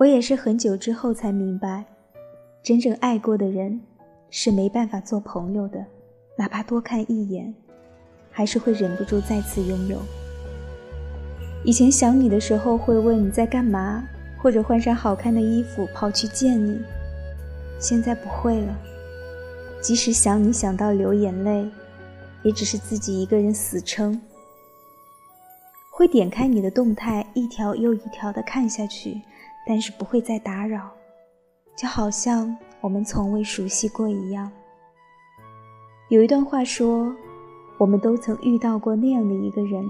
我也是很久之后才明白，真正爱过的人是没办法做朋友的，哪怕多看一眼，还是会忍不住再次拥有。以前想你的时候会问你在干嘛，或者换上好看的衣服跑去见你，现在不会了。即使想你想到流眼泪，也只是自己一个人死撑。会点开你的动态，一条又一条的看下去，但是不会再打扰，就好像我们从未熟悉过一样。有一段话说：“我们都曾遇到过那样的一个人，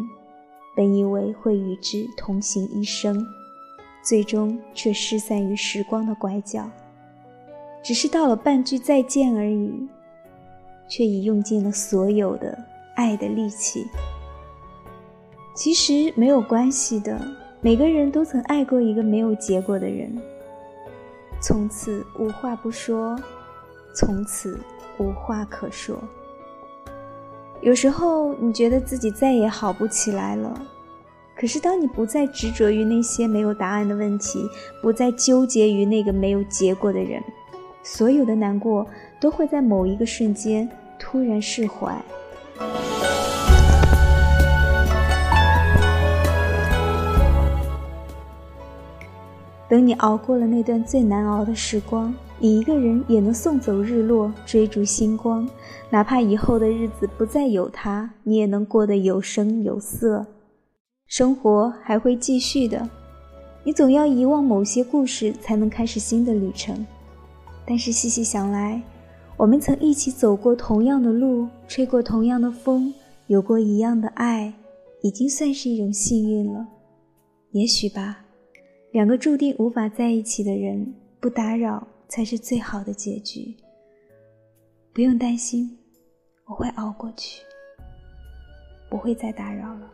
本以为会与之同行一生，最终却失散于时光的拐角。”只是道了半句再见而已，却已用尽了所有的爱的力气。其实没有关系的，每个人都曾爱过一个没有结果的人，从此无话不说，从此无话可说。有时候你觉得自己再也好不起来了，可是当你不再执着于那些没有答案的问题，不再纠结于那个没有结果的人。所有的难过都会在某一个瞬间突然释怀。等你熬过了那段最难熬的时光，你一个人也能送走日落，追逐星光。哪怕以后的日子不再有他，你也能过得有声有色。生活还会继续的，你总要遗忘某些故事，才能开始新的旅程。但是细细想来，我们曾一起走过同样的路，吹过同样的风，有过一样的爱，已经算是一种幸运了。也许吧，两个注定无法在一起的人，不打扰才是最好的结局。不用担心，我会熬过去，不会再打扰了。